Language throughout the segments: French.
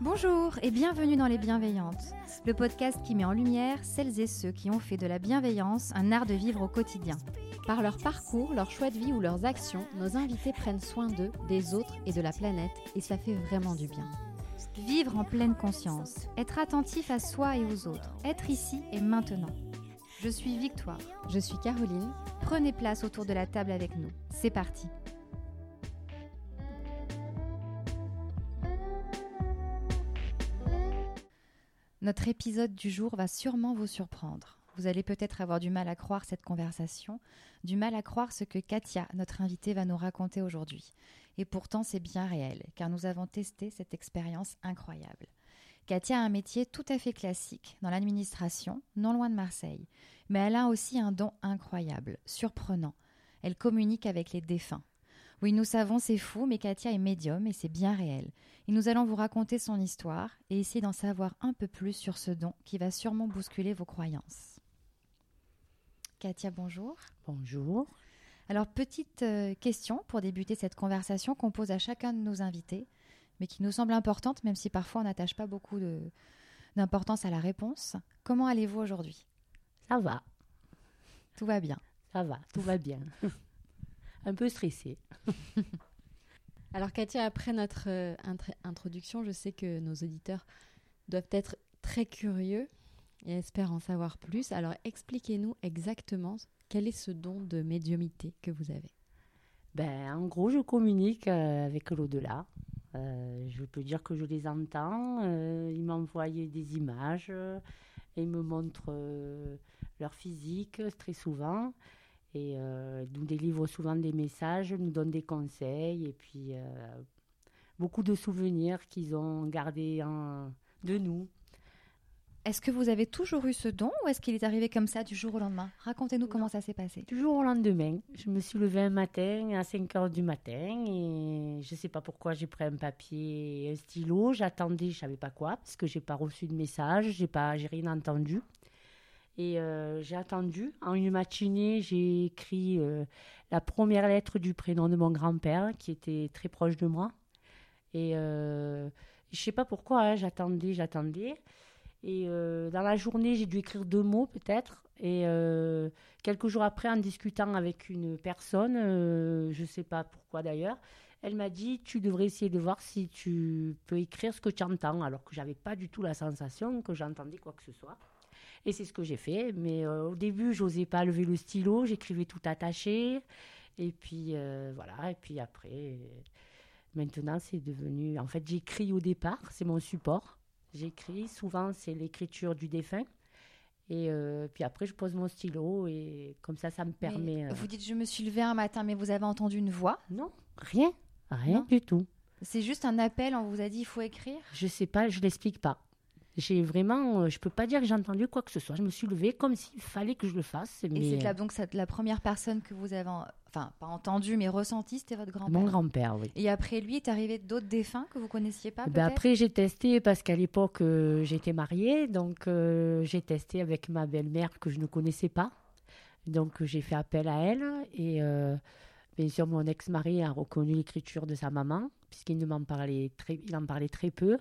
Bonjour et bienvenue dans Les Bienveillantes, le podcast qui met en lumière celles et ceux qui ont fait de la bienveillance un art de vivre au quotidien. Par leur parcours, leur choix de vie ou leurs actions, nos invités prennent soin d'eux, des autres et de la planète et ça fait vraiment du bien. Vivre en pleine conscience, être attentif à soi et aux autres, être ici et maintenant. Je suis Victoire. Je suis Caroline. Prenez place autour de la table avec nous. C'est parti. Notre épisode du jour va sûrement vous surprendre. Vous allez peut-être avoir du mal à croire cette conversation, du mal à croire ce que Katia, notre invitée, va nous raconter aujourd'hui. Et pourtant, c'est bien réel, car nous avons testé cette expérience incroyable. Katia a un métier tout à fait classique, dans l'administration, non loin de Marseille. Mais elle a aussi un don incroyable, surprenant. Elle communique avec les défunts. Oui, nous savons, c'est fou, mais Katia est médium et c'est bien réel. Et nous allons vous raconter son histoire et essayer d'en savoir un peu plus sur ce don qui va sûrement bousculer vos croyances. Katia, bonjour. Bonjour. Alors, petite euh, question pour débuter cette conversation qu'on pose à chacun de nos invités, mais qui nous semble importante, même si parfois on n'attache pas beaucoup d'importance à la réponse. Comment allez-vous aujourd'hui? Ça va, Tout va bien. ça va, tout va bien. Un peu stressée. Alors Katia, après notre euh, introduction, je sais que nos auditeurs doivent être très curieux et espèrent en savoir plus. Alors expliquez-nous exactement quel est ce don de médiumité que vous avez. Ben, en gros, je communique euh, avec l'au-delà. Euh, je peux dire que je les entends. euh, ils m'envoient des images. et ils me montrent euh, leur physique très souvent. Et euh, nous délivrent souvent des messages, nous donnent des conseils. Et puis, euh, beaucoup de souvenirs qu'ils ont gardés en- de nous. Est-ce que vous avez toujours eu ce don ou est-ce qu'il est arrivé comme ça du jour au lendemain? Racontez-nous comment ça s'est passé. Du jour au lendemain, je me suis levée un matin à 5 heures du matin et je ne sais pas pourquoi j'ai pris un papier et un stylo. J'attendais, je ne savais pas quoi, parce que j'ai pas reçu de message, pas, j'ai rien entendu. Et euh, j'ai attendu. En une matinée, j'ai écrit euh, la première lettre du prénom de mon grand-père, qui était très proche de moi. Et euh, je ne sais pas pourquoi, hein, j'attendais, j'attendais. Et dans la journée, j'ai dû écrire deux mots peut-être. Et quelques jours après, en discutant avec une personne, je ne sais pas pourquoi d'ailleurs, elle m'a dit Tu devrais essayer de voir si tu peux écrire ce que tu entends, alors que j'avais pas du tout la sensation que j'entendais quoi que ce soit. Et c'est ce que j'ai fait. Mais euh, au début, j'osais pas lever le stylo, j'écrivais tout attaché. Et puis euh, voilà. Et puis après, maintenant, c'est devenu. En fait, j'écris au départ, c'est mon support. J'écris, souvent c'est l'écriture du défunt. Et euh, puis après, je pose mon stylo et comme ça, ça me permet. Mais Vous dites je me suis levée un matin, mais vous avez entendu une voix? Non, rien, rien Non. du tout. C'est juste un appel, on vous a dit il faut écrire? Je sais pas, je l'explique pas. J'ai vraiment, euh, je peux pas dire que j'ai entendu quoi que ce soit. Je me suis levée comme s'il fallait que je le fasse. Et c'est là donc la première personne que vous avez, en- enfin pas entendue, mais ressentie, c'était votre grand-père. mon grand-père, oui. Et après lui est arrivé d'autres défunts que vous connaissiez pas Ben après, j'ai testé parce qu'à l'époque, euh, j'étais mariée. Donc, euh, j'ai testé avec ma belle-mère que je ne connaissais pas. Donc, j'ai fait appel à elle. Et euh, bien sûr, mon ex-mari a reconnu l'écriture de sa maman, puisqu'il ne m'en parlait très, il en parlait très peu.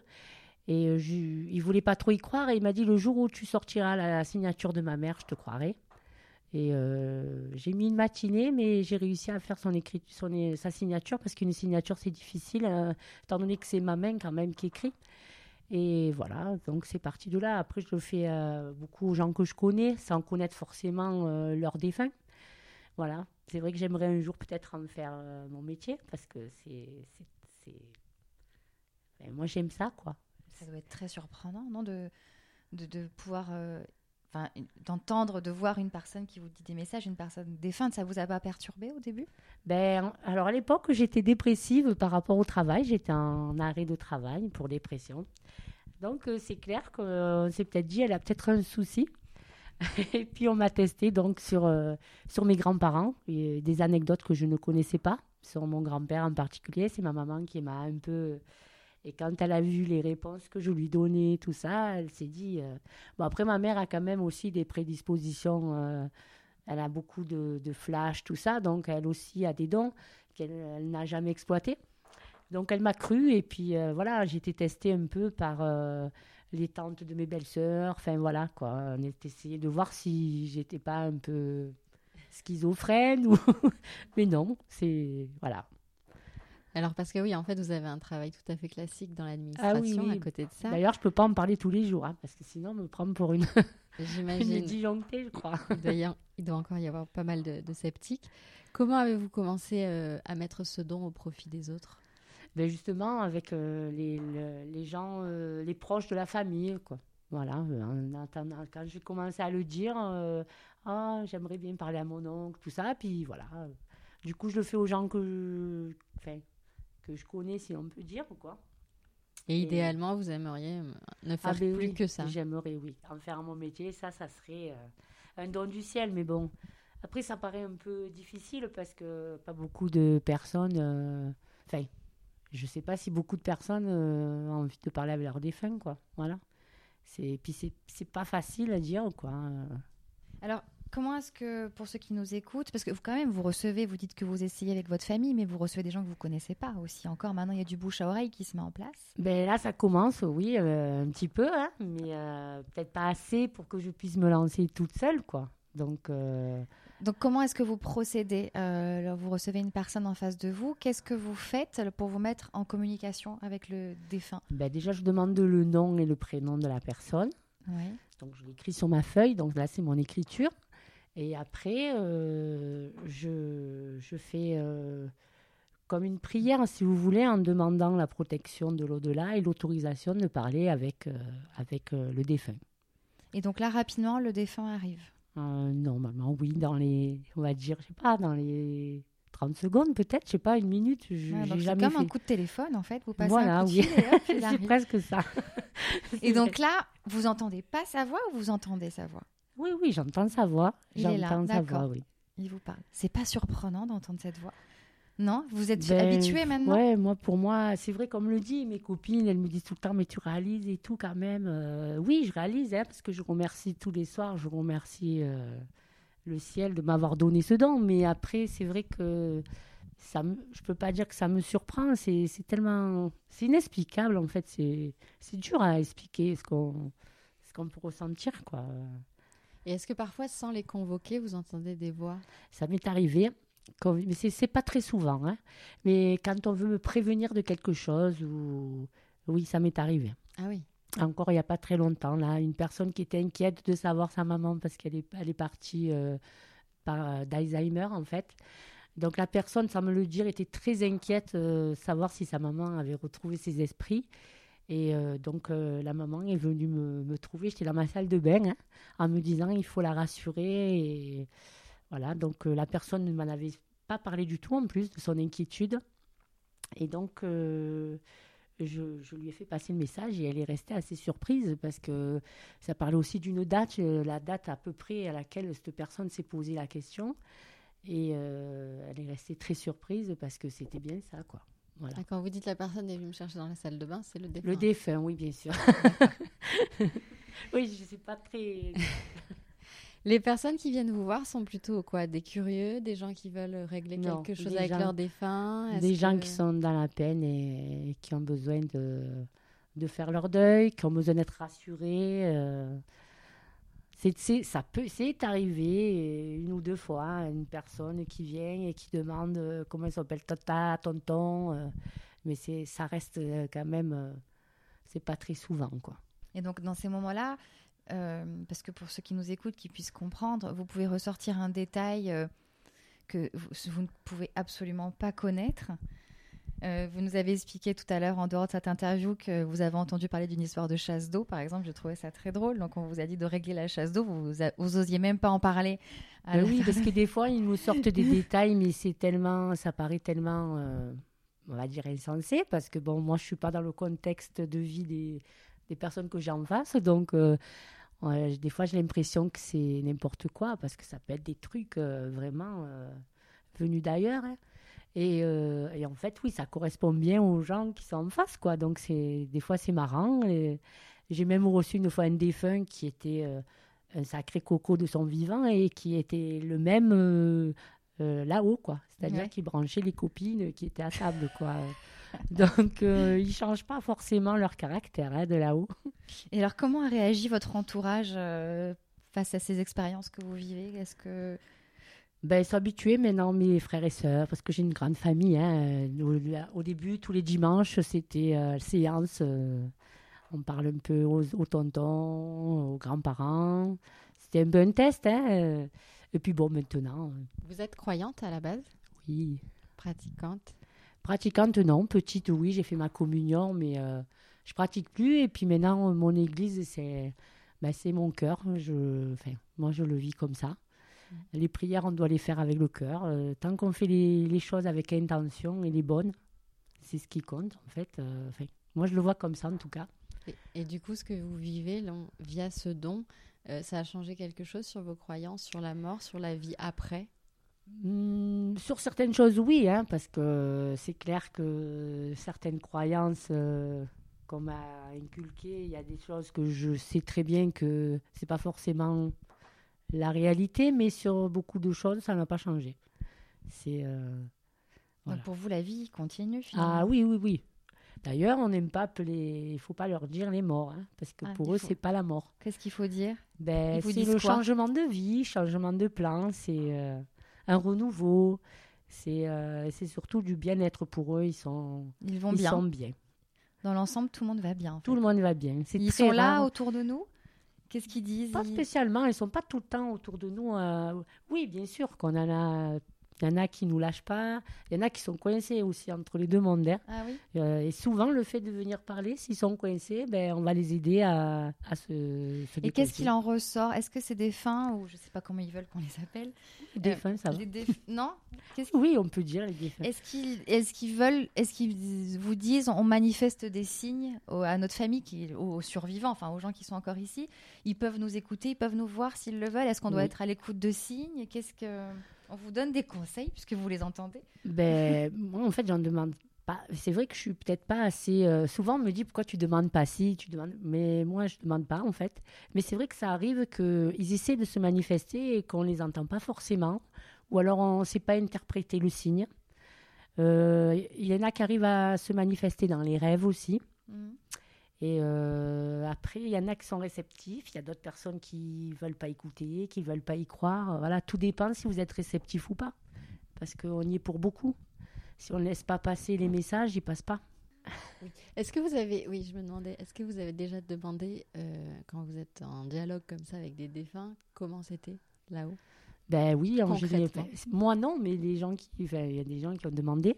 Et euh, je, il voulait pas trop y croire. Et il m'a dit le jour où tu sortiras la, signature de ma mère, je te croirai. Et euh, j'ai mis une matinée, mais j'ai réussi à faire son écrit, son, sa signature, parce qu'une signature, c'est difficile, euh, étant donné que c'est ma main quand même qui écrit. Et voilà, donc c'est parti de là. Après, je le fais euh, beaucoup aux gens que je connais, sans connaître forcément leurs défunts. Voilà, c'est vrai que j'aimerais un jour peut-être en faire mon métier, parce que c'est- ben, moi, j'aime ça, quoi. Ça doit être très surprenant, non, de, de, pouvoir, euh, d'entendre, de voir une personne qui vous dit des messages, une personne défunte. Ça vous a pas perturbé au début? Ben, alors à l'époque, j'étais dépressive par rapport au travail. J'étais en arrêt de travail pour dépression. Donc euh, c'est clair qu'on s'est peut-être dit, elle a peut-être un souci. Et puis on m'a testé donc sur, euh, sur mes grands-parents, des anecdotes que je ne connaissais pas, sur mon grand-père en particulier. C'est ma maman qui m'a un peu Et quand elle a vu les réponses que je lui donnais, tout ça, elle s'est dit. euh, Bon, après, ma mère a quand même aussi des prédispositions. euh, elle a beaucoup de, de flash, tout ça. Donc, elle aussi a des dons qu'elle elle n'a jamais exploités. Donc, elle m'a cru. Et puis, euh, voilà, j'ai été testée un peu par les tantes de mes belles-sœurs. Enfin, voilà, quoi. On a essayé de voir si j'étais pas un peu schizophrène. Ou... Mais non, c'est. Voilà. Alors parce que oui, en fait, vous avez un travail tout à fait classique dans l'administration Ah oui, à côté de ça. D'ailleurs, je peux pas en parler tous les jours, hein, parce que sinon, on me prend pour une, une J'imagine. disjonctée, je crois. a- il doit encore y avoir pas mal de, de sceptiques. Comment avez-vous commencé euh, à mettre ce don au profit des autres? Ben justement, avec euh, les, le- les gens, euh, les proches de la famille, quoi. Voilà, en attendant, quand j'ai commencé à le dire, ah, j'aimerais bien parler à mon oncle, tout ça, puis voilà. Du coup, je le fais aux gens que je, enfin, que je connais, si on peut dire, quoi. Et Et- idéalement, vous aimeriez euh, ne faire ben plus oui, que ça. J'aimerais, oui. En faire mon métier, ça, ça serait euh, un don du ciel. Mais bon, après, ça paraît un peu difficile parce que pas beaucoup de personnes. euh, Enfin, je sais pas si beaucoup de personnes euh, ont envie de parler avec leurs défunts, quoi. Voilà. C'est puis c'est pas facile à dire, quoi. euh. Alors, comment est-ce que, pour ceux qui nous écoutent, parce que vous, quand même, vous recevez, vous dites que vous essayez avec votre famille, mais vous recevez des gens que vous connaissez pas aussi. Encore maintenant, il y a du bouche à oreille qui se met en place. Ben là, ça commence, oui, euh, un petit peu, hein, mais euh, peut-être pas assez pour que je puisse me lancer toute seule, quoi. Donc. euh, Donc, comment est-ce que vous procédez Euh, Vous recevez une personne en face de vous. Qu'est-ce que vous faites pour vous mettre en communication avec le défunt? Ben déjà, je demande le nom et le prénom de la personne. Oui. Donc je l'écris sur ma feuille, donc là c'est mon écriture. Et après, euh, je, je fais euh, comme une prière, si vous voulez, en demandant la protection de l'au-delà et l'autorisation de parler avec, euh, avec le défunt. Et donc là, rapidement, le défunt arrive. Normalement, oui, dans les, on va dire, je sais pas, dans les 30 secondes peut-être, je sais pas, une minute, je Ah, donc c'est comme fait. un coup de téléphone, en fait. Vous passez Voilà, un coup de oui. fil et hop, il c'est presque ça. Et donc là, vous entendez pas sa voix ou vous entendez sa voix? Oui, oui, j'entends sa voix. J'entends sa voix, oui. Il vous parle. C'est pas surprenant d'entendre cette voix Non Vous êtes Ben, habitué maintenant Ouais, moi, pour moi, c'est vrai, comme le dit, mes copines, elles me disent tout le temps, mais tu réalises et tout quand même. Euh, oui, je réalise, hein, parce que je remercie tous les soirs, je remercie euh, le ciel de m'avoir donné ce don. Mais après, c'est vrai que ça me, je peux pas dire que ça me surprend. C'est tellement. C'est inexplicable, en fait. C'est c'est dur à expliquer ce qu'on ce qu'on peut ressentir, quoi. Et est-ce que parfois, sans les convoquer, vous entendez des voix? Ça m'est arrivé, quand- mais c'est pas très souvent. hein. Mais quand on veut me prévenir de quelque chose, ou... oui, ça m'est arrivé. Ah oui. Encore il n'y a pas très longtemps, là, une personne qui était inquiète de savoir sa maman parce qu'elle est, elle est partie euh, par- d'Alzheimer, en fait. Donc la personne, sans me le dire, était très inquiète de savoir si sa maman avait retrouvé ses esprits. Et euh, donc euh, la maman est venue me, trouver, j'étais dans ma salle de bain, hein, en me disant il faut la rassurer. Et voilà, donc euh, la personne ne m'en avait pas parlé du tout en plus de son inquiétude. Et donc je, je lui ai fait passer le message et elle est restée assez surprise parce que ça parlait aussi d'une date, la date à peu près à laquelle cette personne s'est posé la question. Et elle est restée très surprise parce que c'était bien ça, quoi. Voilà. Ah, Quand vous dites la personne est venue me chercher dans la salle de bain, c'est le défunt. Le défunt, oui, bien sûr. oui, je ne sais pas très. Les personnes qui viennent vous voir sont plutôt quoi? Des curieux, des gens qui veulent régler Non, quelque chose avec gens- leur défunt? Des gens qui sont dans la peine et, et qui ont besoin de, de faire leur deuil, qui ont besoin d'être rassurés. euh. C'est, ça peut, c'est arrivé euh, une ou deux fois, une personne qui vient et qui demande euh, comment il s'appelle tata, tonton. euh, mais c'est, ça reste quand même, c'est pas très souvent, quoi. Et donc, dans ces moments-là, parce que pour ceux qui nous écoutent, qui puissent comprendre, vous pouvez ressortir un détail que vous ne pouvez absolument pas connaître. Euh, vous nous avez expliqué tout à l'heure, en dehors de cette interview, que vous avez entendu parler d'une histoire de chasse d'eau, par exemple. Je trouvais ça très drôle. Donc, on vous a dit de régler la chasse d'eau. Vous, vous, a- vous osiez même pas en parler. Ben oui, parce que des fois, ils nous sortent des détails, mais c'est tellement, ça paraît tellement, euh, on va dire, insensé, parce que bon, moi, je suis pas dans le contexte de vie des, des personnes que j'ai en face, donc euh, des fois, j'ai l'impression que c'est n'importe quoi, parce que ça peut être des trucs vraiment venus d'ailleurs. hein. Et, euh, et en fait, oui, ça correspond bien aux gens qui sont en face, quoi. Donc, c'est, des fois, c'est marrant. Et j'ai même reçu une fois un défunt qui était euh, un sacré coco de son vivant et qui était le même euh, là-haut, quoi. C'est-à-dire Ouais. qu'il branchait les copines qui étaient à table, quoi. Donc, euh, ils changent pas forcément leur caractère hein, de là-haut. Et alors, comment a réagi votre entourage euh, face à ces expériences que vous vivez? Est-ce que Ben, habitués maintenant, mes frères et sœurs, parce que j'ai une grande famille. hein. Au, au début, tous les dimanches, c'était euh, séance. euh, on parle un peu aux, aux tontons, aux grands-parents. C'était un peu un test. Hein. euh. Et puis bon, maintenant, euh, Vous êtes croyante à la base? oui. Pratiquante? Pratiquante, non. Petite, oui, j'ai fait ma communion, mais euh, je pratique plus. Et puis maintenant, mon église, c'est ben, mon cœur. Je, enfin, moi, je le vis comme ça. Les prières, on doit les faire avec le cœur. Euh, tant qu'on fait les, les choses avec intention et les bonnes, c'est ce qui compte, en fait. Euh, moi, je le vois comme ça, en tout cas. Et, et du coup, ce que vous vivez là, via ce don, euh, ça a changé quelque chose sur vos croyances, sur la mort, sur la vie après? Hmm, sur certaines choses, oui, hein, parce que c'est clair que certaines croyances euh, qu'on m'a inculquées, il y a des choses que je sais très bien que c'est pas forcément la réalité, mais sur beaucoup de choses, ça n'a pas changé. C'est euh, Voilà. donc pour vous, la vie continue finalement? ah oui, oui, oui. D'ailleurs, on n'aime pas appeler, il faut pas leur dire les morts, hein, parce que Ah, pour eux, faut- c'est pas la mort. Qu'est-ce qu'il faut dire? Ben, c'est le changement de vie, changement de plan, c'est euh, un renouveau, c'est euh, c'est surtout du bien-être pour eux. Ils sont, Ils vont ils bien. sont bien. Dans l'ensemble, tout le monde va bien. en Tout le monde va bien. Ils très sont là rare. autour de nous? Qu'est-ce qu'ils disent? Pas spécialement, ils sont pas tout le temps autour de nous. euh, Oui, bien sûr qu'on en a. Il y en a qui nous lâchent pas. Il y en a qui sont coincés aussi entre les deux mondes. hein. Ah oui Euh, et souvent, le fait de venir parler, s'ils sont coincés, ben, on va les aider à, à se, se Et qu'est-ce qu'il en ressort? Est-ce que c'est des fins ou je sais pas comment ils veulent qu'on les appelle? Des euh, fins, ça va. Déf- Non? Oui, on peut dire les défunts. Est-ce qu'ils est veulent, est-ce qu'ils vous disent, on manifeste des signes à notre famille, qui, aux, survivants, enfin aux gens qui sont encore ici, ils peuvent nous écouter, ils peuvent nous voir s'ils le veulent? Est-ce qu'on doit être à l'écoute de signes? Qu'est-ce que on vous donne des conseils puisque vous les entendez Ben, moi, en fait, j'en demande pas. C'est vrai que je suis peut-être pas assez. euh, souvent, on me dit pourquoi tu demandes pas si, tu demandes. Mais moi, je demande pas, en fait. Mais c'est vrai que ça arrive qu'ils essaient de se manifester et qu'on les entend pas forcément. Ou alors, on ne sait pas interpréter le signe. Euh, Il y en a qui arrivent à se manifester dans les rêves aussi. Et euh, après, il y en a qui sont réceptifs, il y a d'autres personnes qui veulent pas écouter, qui veulent pas y croire. Voilà, tout dépend si vous êtes réceptif ou pas, parce qu'on y est pour beaucoup. Si on ne laisse pas passer les messages, ils passent pas. Est-ce que vous avez, oui, je me demandais, est-ce que vous avez déjà demandé, euh, quand vous êtes en dialogue comme ça avec des défunts, comment c'était là-haut? Ben oui, en général. Moi non, mais les gens qui, enfin, il y a des gens qui ont demandé.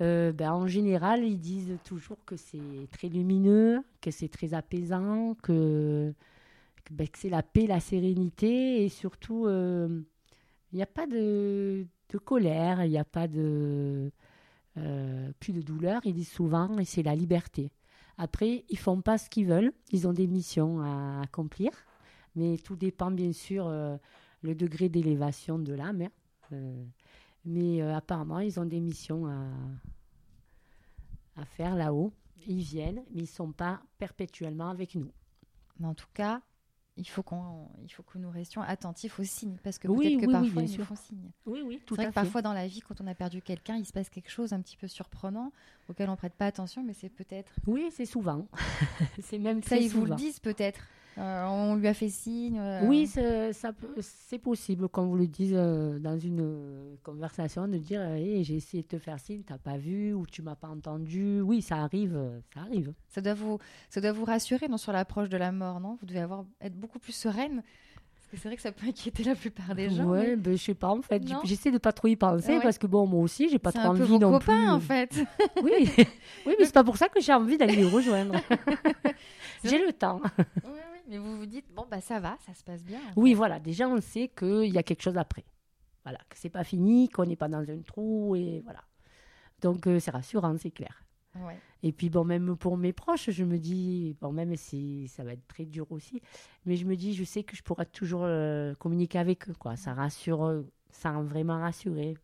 Euh, ben, en général, ils disent toujours que c'est très lumineux, que c'est très apaisant, que, ben, c'est la paix, la sérénité et surtout, euh, il n'y a pas de, colère, il n'y a pas de euh, plus de douleur. Ils disent souvent et c'est la liberté. Après, ils font pas ce qu'ils veulent, ils ont des missions à accomplir, mais tout dépend bien sûr. le degré d'élévation de l'âme. hein. Mais euh, apparemment, ils ont des missions à, à faire là-haut. Ils viennent, mais ils ne sont pas perpétuellement avec nous. Mais en tout cas, il faut qu'on, il faut que nous restions attentifs aux signes parce que Oui, peut-être que oui, parfois ils nous font signe. Oui, oui, tout C'est vrai à que fait. parfois dans la vie, quand on a perdu quelqu'un, il se passe quelque chose un petit peu surprenant auquel on prête pas attention, mais c'est peut-être Oui, c'est souvent. c'est même ça très ils vous le disent peut-être. Euh, on lui a fait signe. euh, Oui, c'est- possible, qu'on vous le dise euh, dans une conversation, de dire Hey, j'ai essayé de te faire signe, t'as pas vu ou tu m'as pas entendu. Oui, ça arrive, ça arrive. Ça doit vous, ça doit vous rassurer non, sur l'approche de la mort, non? Vous devez avoir, être beaucoup plus sereine. Parce que c'est vrai que ça peut inquiéter la plupart des gens. ouais, mais ben, je sais pas en fait. J'essaie de pas trop y penser ouais. parce que bon, moi aussi, j'ai pas c'est trop un peu vos non copains plus. en fait. Oui, oui mais c'est pas pour ça que j'ai envie d'aller les rejoindre. j'ai le temps. oui, mais vous vous dites, bon, bah ça va, ça se passe bien. en Oui, voilà, déjà on sait qu'il y a quelque chose après. Voilà, que c'est pas fini, qu'on n'est pas dans un trou et voilà. Donc euh, c'est rassurant, c'est clair. Ouais. Et puis bon, même pour mes proches, je me dis, bon, même si ça va être très dur aussi, mais je me dis, je sais que je pourrai toujours euh, communiquer avec eux, quoi. Ça rassure, ça vraiment rassuré.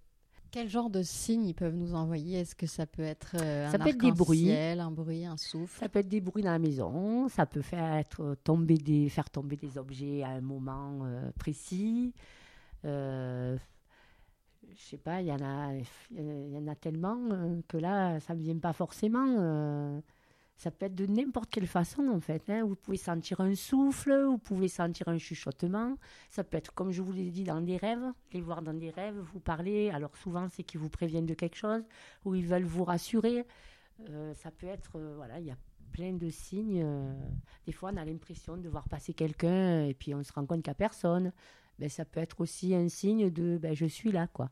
Quel genre de signes ils peuvent nous envoyer? Est-ce que ça peut être euh, Ça un peut être des bruits. un bruit, un souffle? Ça peut être des bruits dans la maison, ça peut faire être tomber des, faire tomber des objets à un moment euh, précis. Euh, je sais pas, il y en a, il y en a tellement euh, que là, ça ne vient pas forcément. Ça peut être de n'importe quelle façon en fait. hein. Vous pouvez sentir un souffle, vous pouvez sentir un chuchotement. Ça peut être, comme je vous l'ai dit, dans des rêves. Les voir dans des rêves, vous parler. Alors souvent, c'est qu'ils vous préviennent de quelque chose ou ils veulent vous rassurer. Euh, ça peut être, euh, voilà, il y a plein de signes. euh, des fois, on a l'impression de voir passer quelqu'un et puis on se rend compte qu'il n'y a personne. Ben, ça peut être aussi un signe de ben, je suis là. quoi.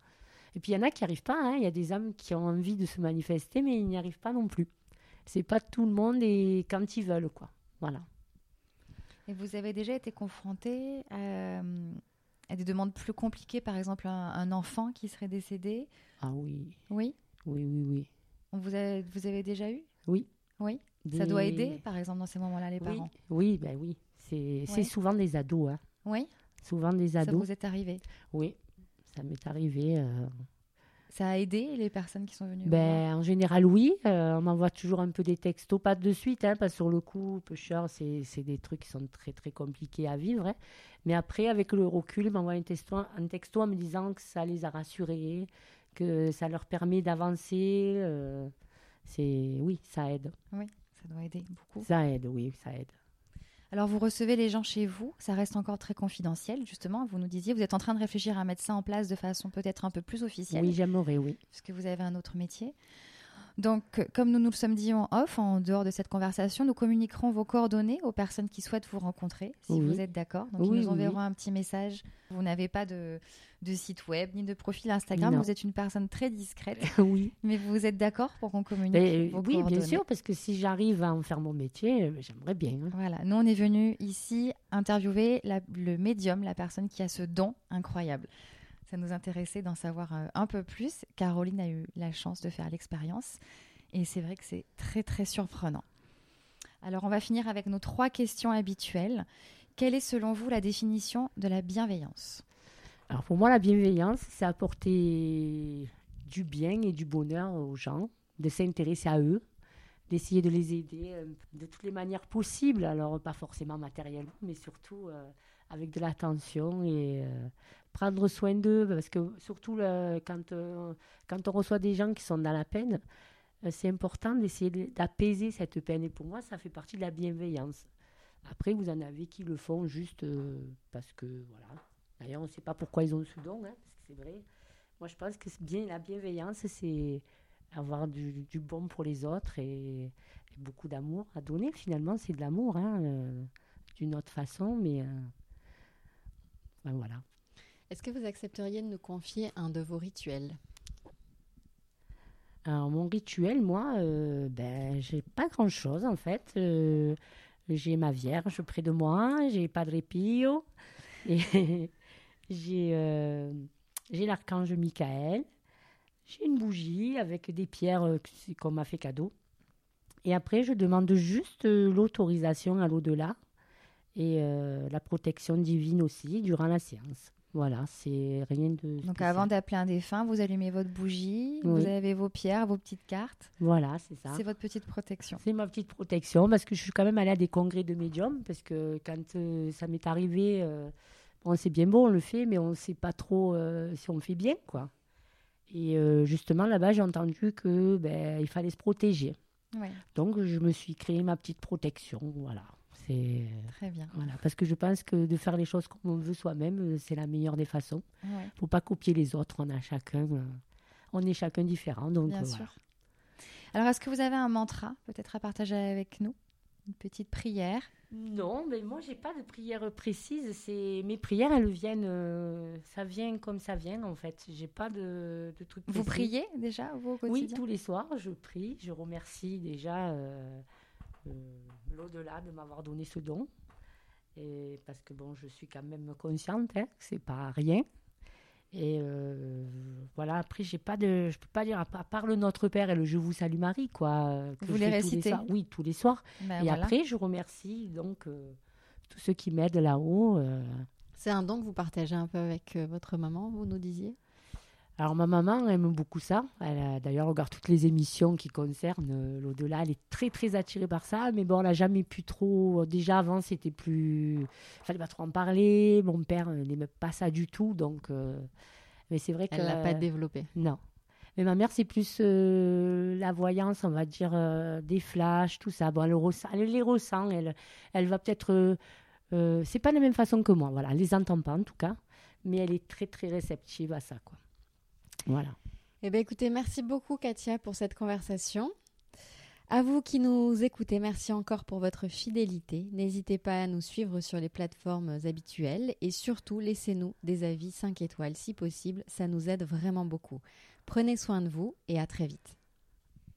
Et puis il y en a qui n'y arrivent pas. hein. Il y a des âmes qui ont envie de se manifester, mais ils n'y arrivent pas non plus. C'est pas tout le monde et quand ils veulent. quoi. Voilà. Et vous avez déjà été confronté à, à des demandes plus compliquées, par exemple un, un enfant qui serait décédé? Ah oui, Oui? Oui, oui, oui. On vous, avez, vous avez déjà eu? Oui. Oui? Ça doit aider, par exemple, dans ces moments-là, les Oui, parents? Oui, ben oui. C'est Oui. souvent des ados. hein. Oui? Souvent des Ça ados. vous est arrivé? Oui, ça m'est arrivé. euh, Ça a aidé les personnes qui sont venues Ben, en général, oui. Euh, on m'envoie toujours un peu des textos, pas de suite, hein, parce que sur le coup, pêcheur, c'est c'est des trucs qui sont très, très compliqués à vivre. hein. Mais après, avec le recul, ils m'envoient un texto, un texto en me disant que ça les a rassurés, que ça leur permet d'avancer. euh, c'est Oui, ça aide. Ça doit aider beaucoup. Ça aide, oui, ça aide. Alors, vous recevez les gens chez vous, ça reste encore très confidentiel, justement. Vous nous disiez, vous êtes en train de réfléchir à mettre ça en place de façon peut-être un peu plus officielle. Oui, j'aimerais, oui. puisque vous avez un autre métier. Donc, euh, comme nous nous le sommes dit en off, en dehors de cette conversation, nous communiquerons vos coordonnées aux personnes qui souhaitent vous rencontrer, si Oui. vous êtes d'accord. Donc, ils nous oui, enverront un petit message. Vous n'avez pas de, de site web ni de profil Instagram. Non. Vous êtes une personne très discrète, oui. mais vous êtes d'accord pour qu'on communique Ben, vos oui, bien sûr, parce que si j'arrive à en faire mon métier, euh, j'aimerais bien. hein. Voilà, nous on est venu ici interviewer la- le médium, la personne qui a ce don incroyable. Ça nous intéressait d'en savoir euh, un peu plus. Caroline a eu la chance de faire l'expérience et c'est vrai que c'est très très surprenant. Alors on va finir avec nos trois questions habituelles. Quelle est selon vous la définition de la bienveillance? Alors pour moi, la bienveillance, c'est apporter du bien et du bonheur aux gens, de s'intéresser à eux, d'essayer de les aider euh, de toutes les manières possibles. Alors pas forcément matériellement, mais surtout euh, avec de l'attention et prendre soin d'eux. Parce que surtout quand, euh, quand on reçoit des gens qui sont dans la peine, euh, c'est important d'essayer de- d'apaiser cette peine. Et pour moi, ça fait partie de la bienveillance. Après, vous en avez qui le font juste euh, parce que, voilà. D'ailleurs, on ne sait pas pourquoi ils ont ce don, hein, parce que c'est vrai. Moi, je pense que bien, la bienveillance, c'est avoir du, bon pour les autres et, beaucoup d'amour à donner. Finalement, c'est de l'amour, hein, d'une autre façon, mais ben voilà. Est-ce que vous accepteriez de nous confier un de vos rituels? Alors, mon rituel, moi, euh, ben, j'ai pas grand-chose, en fait. Euh, j'ai ma Vierge près de moi, j'ai Padre Pio, et j'ai euh, j'ai l'archange Michael, j'ai une bougie avec des pierres euh, qu'on m'a fait cadeau. Et après, je demande juste l'autorisation à l'au-delà et la protection divine aussi durant la séance. Voilà, c'est rien de. Donc avant d'appeler un défunt, vous allumez votre bougie, vous avez vos pierres, vos petites cartes. Voilà, c'est ça. C'est votre petite protection. C'est ma petite protection parce que je suis quand même allée à des congrès de médium parce que quand euh, ça m'est arrivé, euh, bon, c'est bien beau, on le fait, mais on ne sait pas trop euh, si on le fait bien, quoi. Et euh, justement, là-bas, j'ai entendu que ben, il fallait se protéger. Donc, je me suis créé ma petite protection, voilà. C'est très bien. voilà, parce que je pense que de faire les choses comme on veut soi-même, euh, c'est la meilleure des façons. Ouais, Faut pas copier les autres. On a chacun, euh, on est chacun différent. Donc bien euh, sûr. Alors, est-ce que vous avez un mantra peut-être à partager avec nous? Une petite prière? Non, mais moi, j'ai pas de prière précise. C'est mes prières, elles viennent, euh, ça vient comme ça vient en fait. J'ai pas de, de truc. Vous priez déjà, vous, au Oui, tous les soirs, je prie. Je remercie déjà euh, l'au-delà de m'avoir donné ce don. Et parce que bon, je suis quand même consciente, hein, que c'est pas rien. Et euh, voilà, après, j'ai pas de, je peux pas dire, à part- le Notre Père et le Je vous salue Marie, quoi. euh, que Vous je les tous récitez soirs. Oui, tous les soirs. Ben Et voilà. après, je remercie donc euh, tous ceux qui m'aident là-haut. euh. C'est un don que vous partagez un peu avec euh, votre maman, vous nous disiez? Alors ma maman aime beaucoup ça. Elle a- d'ailleurs regarde toutes les émissions qui concernent euh, l'au-delà. Elle est très très attirée par ça, mais bon, elle n'a jamais pu trop. Déjà avant, c'était plus, fallait pas trop en parler. Mon père euh, n'aimait pas ça du tout, donc. euh, Mais c'est vrai Elle que l'a pas développé. non. Mais ma mère, c'est plus euh, la voyance, on va dire, euh, des flashs, tout ça. Bon, elle, ressent- elle les ressent. Elle, elle va peut-être. Euh, euh, c'est pas de la même façon que moi. Voilà, elle les entend pas en tout cas, mais elle est très très réceptive à ça, quoi. Voilà. Eh bien, écoutez, merci beaucoup, Katia, pour cette conversation. À vous qui nous écoutez, merci encore pour votre fidélité. N'hésitez pas à nous suivre sur les plateformes habituelles et surtout, laissez-nous des avis 5 étoiles si possible. Ça nous aide vraiment beaucoup. Prenez soin de vous et à très vite.